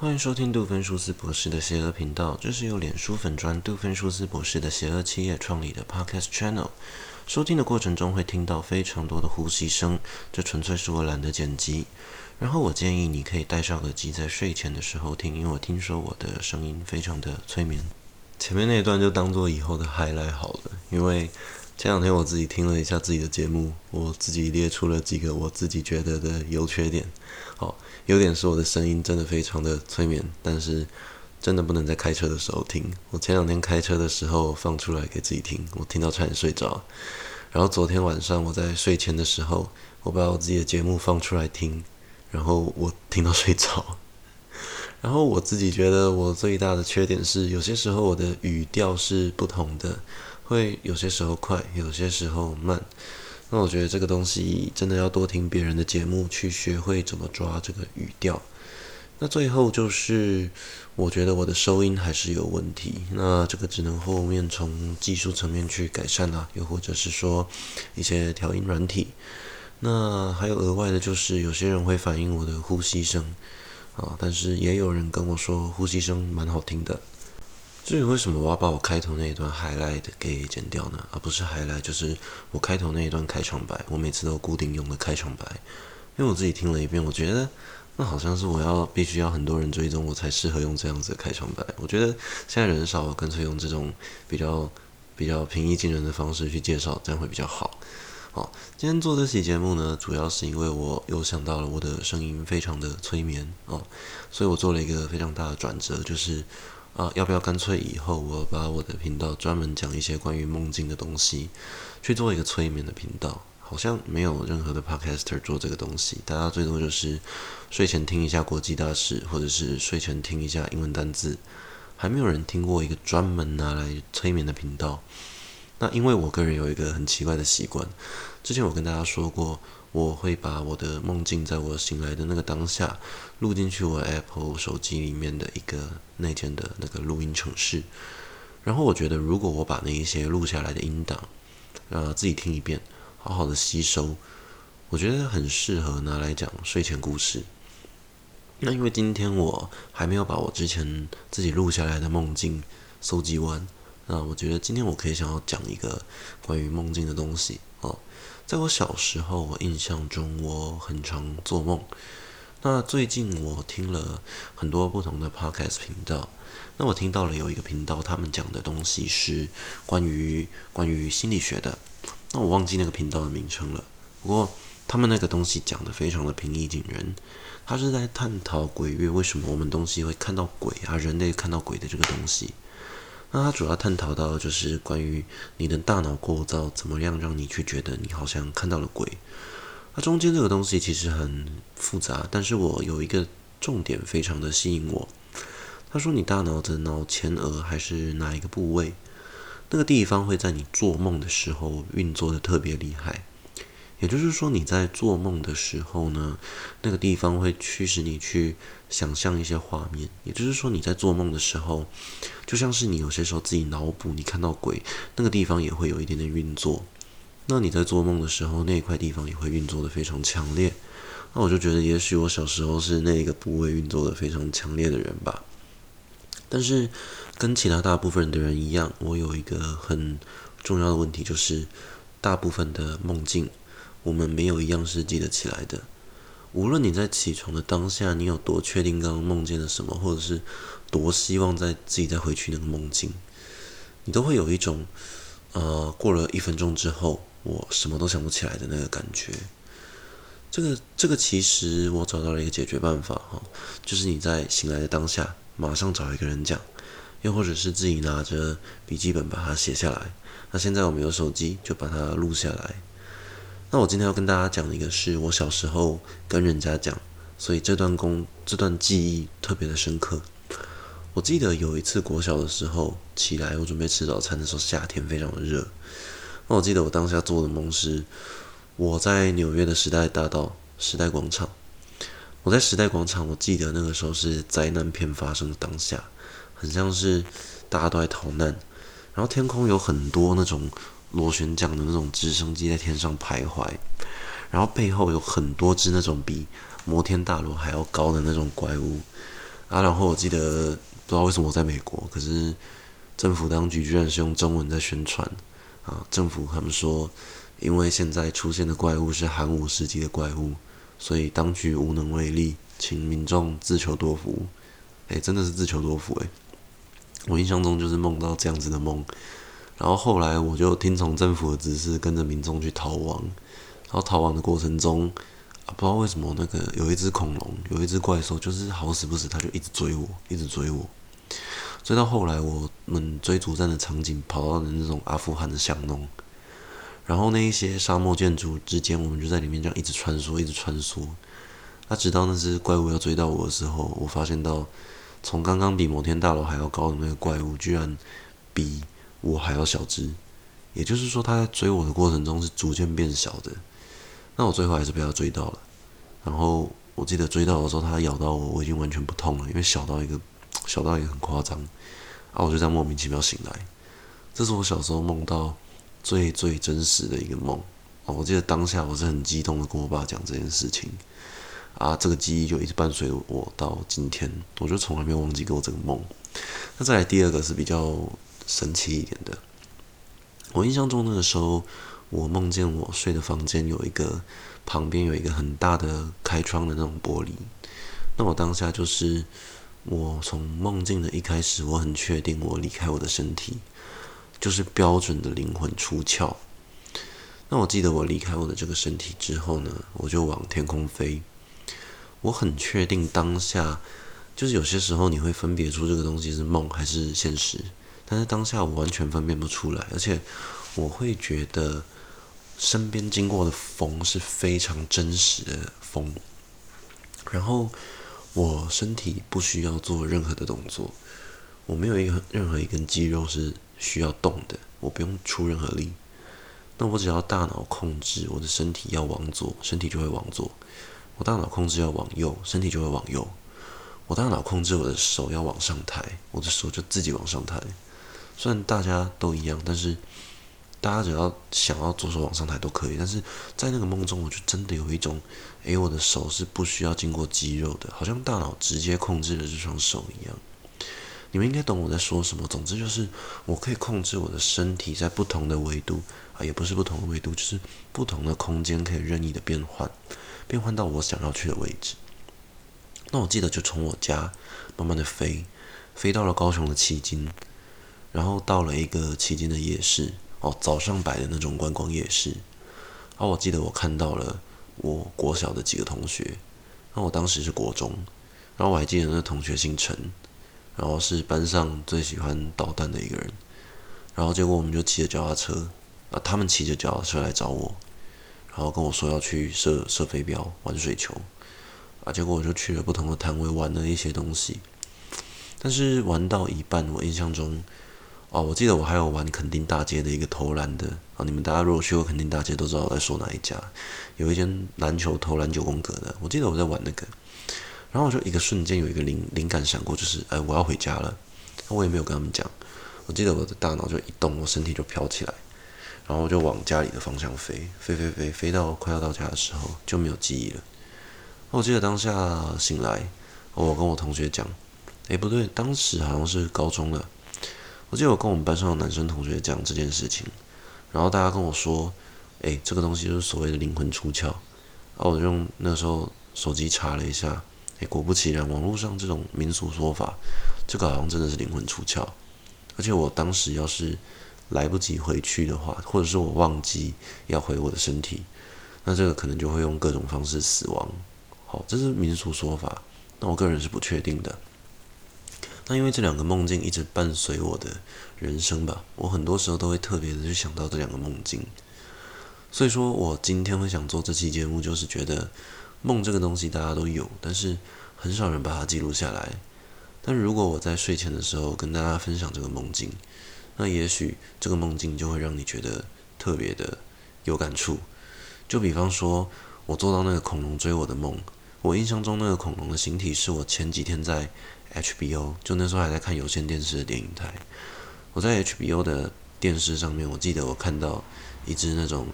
欢迎收听杜芬舒斯博士的邪恶频道，这是由脸书粉砖杜芬舒斯博士的邪恶企业创立的 Podcast Channel。收听的过程中会听到非常多的呼吸声，这纯粹是我懒得剪辑。然后我建议你可以戴上耳机，在睡前的时候听，因为我听说我的声音非常的催眠。前面那一段就当做以后的 highlight 好了，因为前两天我自己听了一下自己的节目，我自己列出了几个我自己觉得的优缺点。好。优点是我的声音真的非常的催眠，但是真的不能在开车的时候听。我前两天开车的时候放出来给自己听，我听到差点睡着。然后昨天晚上我在睡前的时候，我把我自己的节目放出来听，然后我听到睡着。然后我自己觉得我最大的缺点是，有些时候我的语调是不同的，会有些时候快，有些时候慢。那我觉得这个东西真的要多听别人的节目，去学会怎么抓这个语调。那最后就是，我觉得我的收音还是有问题。那这个只能后面从技术层面去改善啦，又或者是说一些调音软体。那还有额外的就是，有些人会反映我的呼吸声啊，但是也有人跟我说呼吸声蛮好听的。至于为什么我要把我开头那一段 highlight 给剪掉呢？而不是 highlight，就是我开头那一段开场白，我每次都固定用的开场白。因为我自己听了一遍，我觉得那好像是我要必须要很多人追踪我才适合用这样子的开场白。我觉得现在人少，我干脆用这种比较比较平易近人的方式去介绍，这样会比较好。好，今天做这期节目呢，主要是因为我又想到了我的声音非常的催眠哦，所以我做了一个非常大的转折，就是。啊，要不要干脆以后我把我的频道专门讲一些关于梦境的东西，去做一个催眠的频道？好像没有任何的 podcaster 做这个东西，大家最多就是睡前听一下国际大事，或者是睡前听一下英文单字，还没有人听过一个专门拿来催眠的频道。那因为我个人有一个很奇怪的习惯，之前我跟大家说过。我会把我的梦境在我醒来的那个当下录进去我 Apple 手机里面的一个内建的那个录音程式，然后我觉得如果我把那一些录下来的音档，呃，自己听一遍，好好的吸收，我觉得很适合拿来讲睡前故事。那因为今天我还没有把我之前自己录下来的梦境搜集完，那我觉得今天我可以想要讲一个关于梦境的东西哦。在我小时候，我印象中我很常做梦。那最近我听了很多不同的 podcast 频道，那我听到了有一个频道，他们讲的东西是关于关于心理学的。那我忘记那个频道的名称了。不过他们那个东西讲得非常的平易近人，他是在探讨鬼月为什么我们东西会看到鬼啊，人类看到鬼的这个东西。那它主要探讨到就是关于你的大脑构造怎么样让你去觉得你好像看到了鬼。它中间这个东西其实很复杂，但是我有一个重点非常的吸引我。他说你大脑的脑前额还是哪一个部位，那个地方会在你做梦的时候运作的特别厉害。也就是说，你在做梦的时候呢，那个地方会驱使你去想象一些画面。也就是说，你在做梦的时候，就像是你有些时候自己脑补，你看到鬼，那个地方也会有一点点运作。那你在做梦的时候，那一块地方也会运作得非常强烈。那我就觉得，也许我小时候是那个部位运作得非常强烈的人吧。但是，跟其他大部分的人一样，我有一个很重要的问题，就是大部分的梦境。我们没有一样是记得起来的。无论你在起床的当下，你有多确定刚刚梦见了什么，或者是多希望在自己再回去那个梦境，你都会有一种，呃，过了一分钟之后，我什么都想不起来的那个感觉。这个这个其实我找到了一个解决办法哈，就是你在醒来的当下，马上找一个人讲，又或者是自己拿着笔记本把它写下来。那现在我们有手机，就把它录下来。那我今天要跟大家讲的一个是我小时候跟人家讲，所以这段工这段记忆特别的深刻。我记得有一次国小的时候起来，我准备吃早餐的时候，夏天非常的热。那我记得我当下做的梦是我在纽约的时代大道时代广场。我在时代广场，我记得那个时候是灾难片发生的当下，很像是大家都在逃难，然后天空有很多那种。螺旋桨的那种直升机在天上徘徊，然后背后有很多只那种比摩天大楼还要高的那种怪物，啊，然后我记得不知道为什么我在美国，可是政府当局居然是用中文在宣传啊。政府他们说，因为现在出现的怪物是寒武时期的怪物，所以当局无能为力，请民众自求多福。哎，真的是自求多福哎！我印象中就是梦到这样子的梦，然后后来我就听从政府的指示，跟着民众去逃亡。然后逃亡的过程中，啊，不知道为什么那个有一只恐龙，有一只怪兽，就是好死不死，它就一直追我，一直追我。追到后来，我们追逐战的场景跑到了那种阿富汗的巷弄，然后那一些沙漠建筑之间，我们就在里面这样一直穿梭，一直穿梭。那直到那只怪物要追到我的时候，我发现到。从刚刚比摩天大楼还要高的那个怪物，居然比我还要小只，也就是说，他在追我的过程中是逐渐变小的。那我最后还是被他追到了。然后我记得追到的时候，他咬到我，我已经完全不痛了，因为小到一个 小到一个很夸张。啊，我就这样莫名其妙醒来。这是我小时候梦到最最真实的一个梦。啊，我记得当下我是很激动的跟我爸讲这件事情。啊，这个记忆就一直伴随我到今天，我就从来没有忘记过这个梦。那再来第二个是比较神奇一点的，我印象中那个时候，我梦见我睡的房间有一个旁边有一个很大的开窗的那种玻璃。那我当下就是我从梦境的一开始，我很确定我离开我的身体，就是标准的灵魂出窍。那我记得我离开我的这个身体之后呢，我就往天空飞。我很确定当下，就是有些时候你会分别出这个东西是梦还是现实，但是当下我完全分辨不出来，而且我会觉得身边经过的风是非常真实的风，然后我身体不需要做任何的动作，我没有一个任何一根肌肉是需要动的，我不用出任何力，那我只要大脑控制我的身体要往左，身体就会往左。我大脑控制要往右，身体就会往右。我大脑控制我的手要往上抬，我的手就自己往上抬。虽然大家都一样，但是大家只要想要左手往上抬都可以。但是在那个梦中，我就真的有一种，诶，我的手是不需要经过肌肉的，好像大脑直接控制了这双手一样。你们应该懂我在说什么。总之就是，我可以控制我的身体在不同的维度啊，也不是不同的维度，就是不同的空间可以任意的变换。变换到我想要去的位置。那我记得就从我家慢慢的飞，飞到了高雄的旗津，然后到了一个旗津的夜市哦，早上摆的那种观光夜市。然后我记得我看到了我国小的几个同学，那我当时是国中，然后我还记得那同学姓陈，然后是班上最喜欢捣蛋的一个人。然后结果我们就骑着脚踏车，啊，他们骑着脚踏车来找我。然后跟我说要去射射飞镖、玩水球，啊，结果我就去了不同的摊位玩了一些东西。但是玩到一半，我印象中，哦，我记得我还有玩垦丁大街的一个投篮的啊。你们大家如果去过垦丁大街，都知道我在说哪一家。有一间篮球投篮九宫格的，我记得我在玩那个。然后我就一个瞬间有一个灵灵感闪过，就是哎，我要回家了。我也没有跟他们讲。我记得我的大脑就一动，我身体就飘起来。然后就往家里的方向飞，飞飞飞，飞到快要到家的时候就没有记忆了。我记得当下醒来，我跟我同学讲：“诶，不对，当时好像是高中了。”我记得我跟我们班上的男生同学讲这件事情，然后大家跟我说：“诶，这个东西就是所谓的灵魂出窍。”然后我就用那时候手机查了一下，哎，果不其然，网络上这种民俗说法，这个好像真的是灵魂出窍。而且我当时要是。来不及回去的话，或者是我忘记要回我的身体，那这个可能就会用各种方式死亡。好，这是民俗说法，那我个人是不确定的。那因为这两个梦境一直伴随我的人生吧，我很多时候都会特别的去想到这两个梦境。所以说我今天会想做这期节目，就是觉得梦这个东西大家都有，但是很少人把它记录下来。但如果我在睡前的时候跟大家分享这个梦境，那也许这个梦境就会让你觉得特别的有感触。就比方说，我做到那个恐龙追我的梦，我印象中那个恐龙的形体是我前几天在 HBO，就那时候还在看有线电视的电影台。我在 HBO 的电视上面，我记得我看到一只那种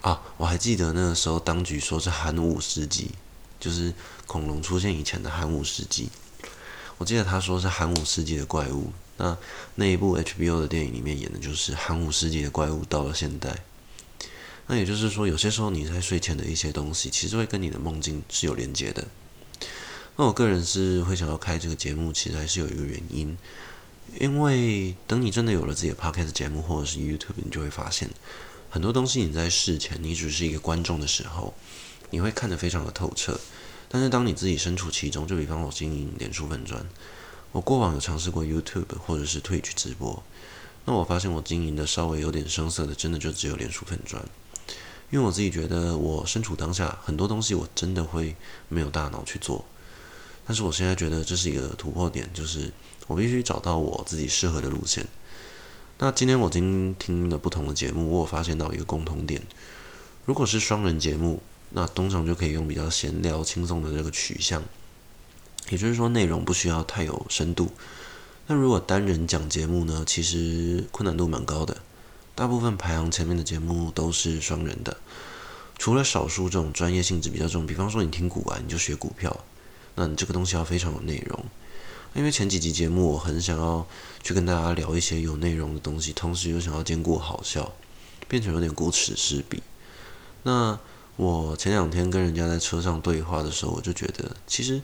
啊，我还记得那个时候当局说是寒武世纪，就是恐龙出现以前的寒武世纪。我记得他说是寒武世纪的怪物。那那一部 HBO 的电影里面演的就是寒武世纪的怪物到了现代。那也就是说，有些时候你在睡前的一些东西，其实会跟你的梦境是有连接的。那我个人是会想要开这个节目，其实还是有一个原因，因为等你真的有了自己的 Podcast 节目或者是 YouTube，你就会发现很多东西你在事前你只是一个观众的时候，你会看得非常的透彻。但是当你自己身处其中，就比方我经营脸书粉专，我过往有尝试过 YouTube 或者是 Twitch 直播，那我发现我经营的稍微有点生涩的，真的就只有脸书粉专，因为我自己觉得我身处当下，很多东西我真的会没有大脑去做，但是我现在觉得这是一个突破点，就是我必须找到我自己适合的路线。那今天我今天听了不同的节目，我有发现到一个共同点，如果是双人节目。那通常就可以用比较闲聊、轻松的这个取向，也就是说内容不需要太有深度。那如果单人讲节目呢，其实困难度蛮高的。大部分排行前面的节目都是双人的，除了少数这种专业性质比较重，比方说你听股啊，你就学股票，那你这个东西要非常有内容。因为前几集节目我很想要去跟大家聊一些有内容的东西，同时又想要兼顾好笑，变成有点顾此失彼。那我前两天跟人家在车上对话的时候，我就觉得，其实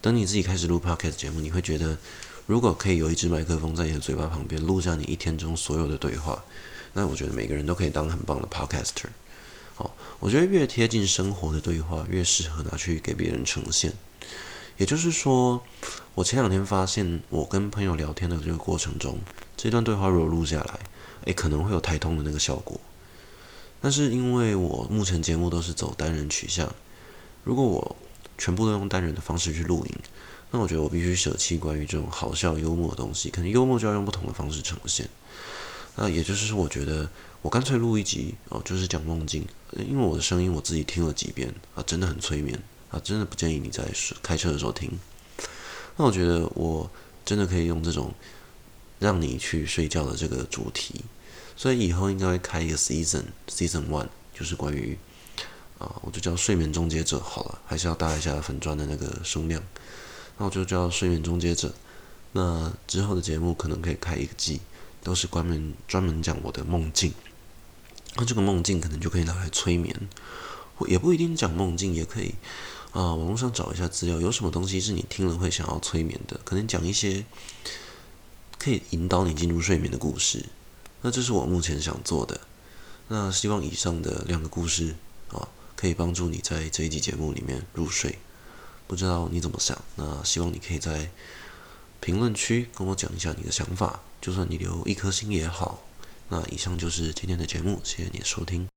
等你自己开始录 podcast 节目，你会觉得，如果可以有一支麦克风在你的嘴巴旁边录下你一天中所有的对话，那我觉得每个人都可以当很棒的 podcaster。好，我觉得越贴近生活的对话，越适合拿去给别人呈现。也就是说，我前两天发现，我跟朋友聊天的这个过程中，这段对话如果录下来，诶，可能会有台通的那个效果。但是因为我目前节目都是走单人取向，如果我全部都用单人的方式去录音，那我觉得我必须舍弃关于这种好笑幽默的东西，可能幽默就要用不同的方式呈现。那也就是说，我觉得我干脆录一集哦，就是讲梦境，因为我的声音我自己听了几遍啊，真的很催眠啊，真的不建议你在开车的时候听。那我觉得我真的可以用这种让你去睡觉的这个主题。所以以后应该会开一个 season，season one，就是关于啊，我就叫睡眠终结者好了，还是要搭一下粉钻的那个声量，那我就叫睡眠终结者。那之后的节目可能可以开一个季，都是专门专门讲我的梦境。那这个梦境可能就可以拿来催眠，也不一定讲梦境，也可以啊，网络上找一下资料，有什么东西是你听了会想要催眠的？可能讲一些可以引导你进入睡眠的故事。那这是我目前想做的。那希望以上的两个故事啊，可以帮助你在这一集节目里面入睡。不知道你怎么想？那希望你可以在评论区跟我讲一下你的想法，就算你留一颗心也好。那以上就是今天的节目，谢谢你的收听。